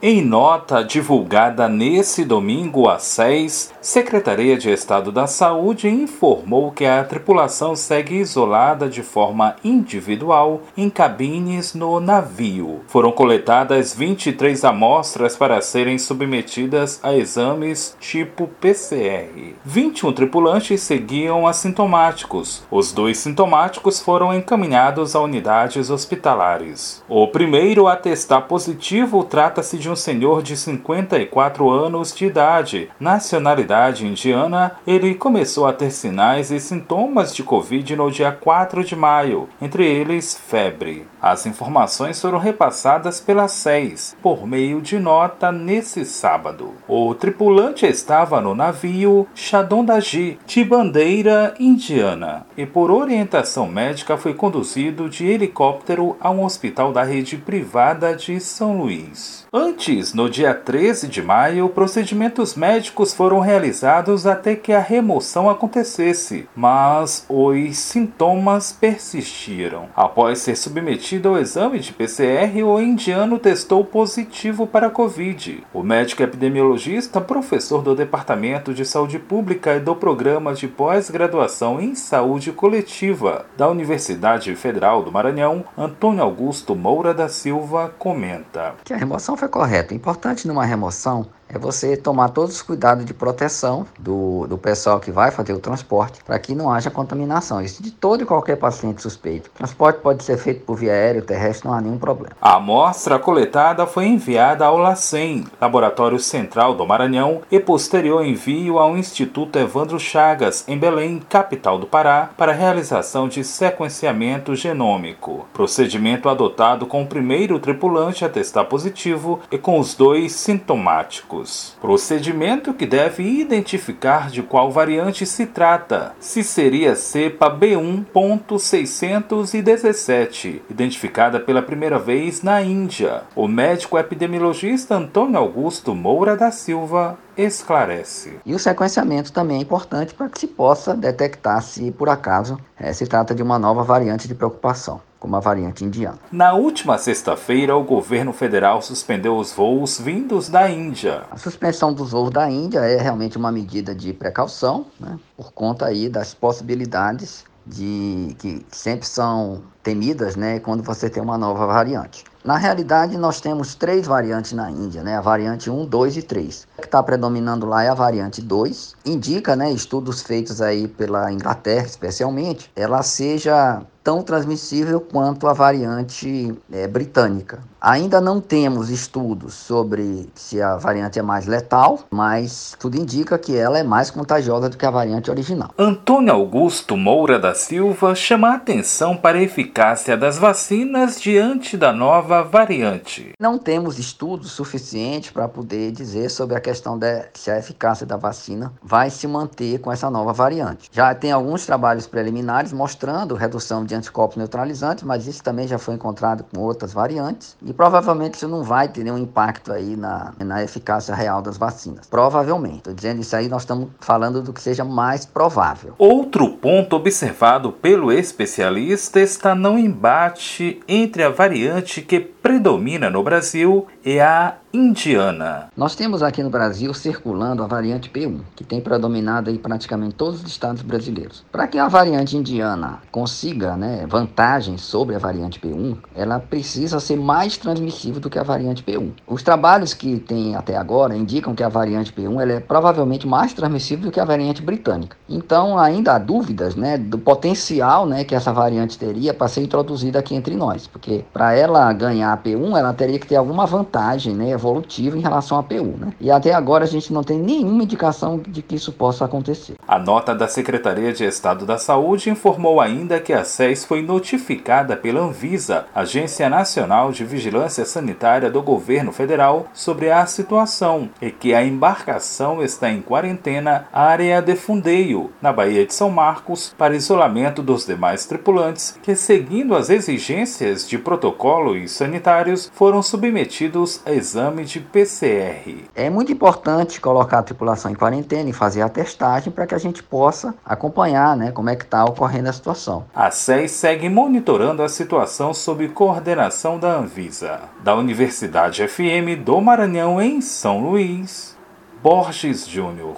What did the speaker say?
Em nota divulgada nesse domingo às 6, Secretaria de Estado da Saúde informou que a tripulação segue isolada de forma individual em cabines no navio. Foram coletadas 23 amostras para serem submetidas a exames tipo PCR. 21 tripulantes seguiam assintomáticos. Os dois sintomáticos foram encaminhados a unidades hospitalares. O primeiro a testar positivo trata-se de um senhor de 54 anos de idade, nacionalidade indiana, ele começou a ter sinais e sintomas de Covid no dia 4 de maio, entre eles febre. As informações foram repassadas pela SES por meio de nota nesse sábado. O tripulante estava no navio Shadondaji, de bandeira indiana, e por orientação médica foi conduzido de helicóptero a um hospital da rede privada de São Luís. Antes, no dia 13 de maio, procedimentos médicos foram realizados até que a remoção acontecesse, mas os sintomas persistiram. Após ser submetido ao exame de PCR, o indiano testou positivo para a Covid. O médico epidemiologista, professor do Departamento de Saúde Pública e do Programa de Pós-Graduação em Saúde Coletiva da Universidade Federal do Maranhão, Antônio Augusto Moura da Silva, comenta. Que a remoção foi correta. Importante numa remoção é você tomar todos os cuidados de proteção do, do pessoal que vai fazer o transporte para que não haja contaminação. Isso de todo e qualquer paciente suspeito. O transporte pode ser feito por via aérea, terrestre, não há nenhum problema. A amostra coletada foi enviada ao LACEN, Laboratório Central do Maranhão, e posterior envio ao Instituto Evandro Chagas, em Belém, capital do Pará, para realização de sequenciamento genômico. Procedimento adotado com o primeiro tripulante a testar positivo e com os dois sintomáticos procedimento que deve identificar de qual variante se trata, se seria cepa B1.617, identificada pela primeira vez na Índia. O médico epidemiologista Antônio Augusto Moura da Silva esclarece. E o sequenciamento também é importante para que se possa detectar se por acaso é, se trata de uma nova variante de preocupação como a variante indiana. Na última sexta-feira, o governo federal suspendeu os voos vindos da Índia. A suspensão dos voos da Índia é realmente uma medida de precaução, né, por conta aí das possibilidades de que sempre são temidas, né, quando você tem uma nova variante. Na realidade, nós temos três variantes na Índia, né? A variante 1, 2 e 3. O que está predominando lá é a variante 2. Indica, né, estudos feitos aí pela Inglaterra, especialmente, ela seja tão transmissível quanto a variante é, britânica. Ainda não temos estudos sobre se a variante é mais letal, mas tudo indica que ela é mais contagiosa do que a variante original. Antônio Augusto Moura da Silva chama a atenção para a eficácia das vacinas diante da nova variante. Não temos estudos suficientes para poder dizer sobre a questão de se a eficácia da vacina vai se manter com essa nova variante. Já tem alguns trabalhos preliminares mostrando redução de anticorpos neutralizantes, mas isso também já foi encontrado com outras variantes e provavelmente isso não vai ter nenhum impacto aí na, na eficácia real das vacinas. Provavelmente. Estou dizendo isso aí, nós estamos falando do que seja mais provável. Outro ponto observado pelo especialista está no embate entre a variante que predomina no Brasil e a indiana. Nós temos aqui no Brasil circulando a variante P1, que tem predominado em praticamente todos os estados brasileiros. Para que a variante indiana consiga né, vantagem sobre a variante P1, ela precisa ser mais transmissível do que a variante P1. Os trabalhos que tem até agora indicam que a variante P1 ela é provavelmente mais transmissível do que a variante britânica. Então ainda há dúvidas né, do potencial né, que essa variante teria para ser introduzida aqui entre nós, porque para ela ganhar a P1, ela teria que ter alguma vantagem né, evolutiva em relação à PU. Né? E até agora a gente não tem nenhuma indicação de que isso possa acontecer. A nota da Secretaria de Estado da Saúde informou ainda que a SES foi notificada pela Anvisa, Agência Nacional de Vigilância Sanitária do Governo Federal, sobre a situação e que a embarcação está em quarentena área de Fundeio, na Baía de São Marcos, para isolamento dos demais tripulantes que, seguindo as exigências de protocolos sanitários, foram submetidos menos exame de PCR. É muito importante colocar a tripulação em quarentena e fazer a testagem para que a gente possa acompanhar né, como é que está ocorrendo a situação. A SES segue monitorando a situação sob coordenação da Anvisa. Da Universidade FM do Maranhão, em São Luís, Borges Júnior.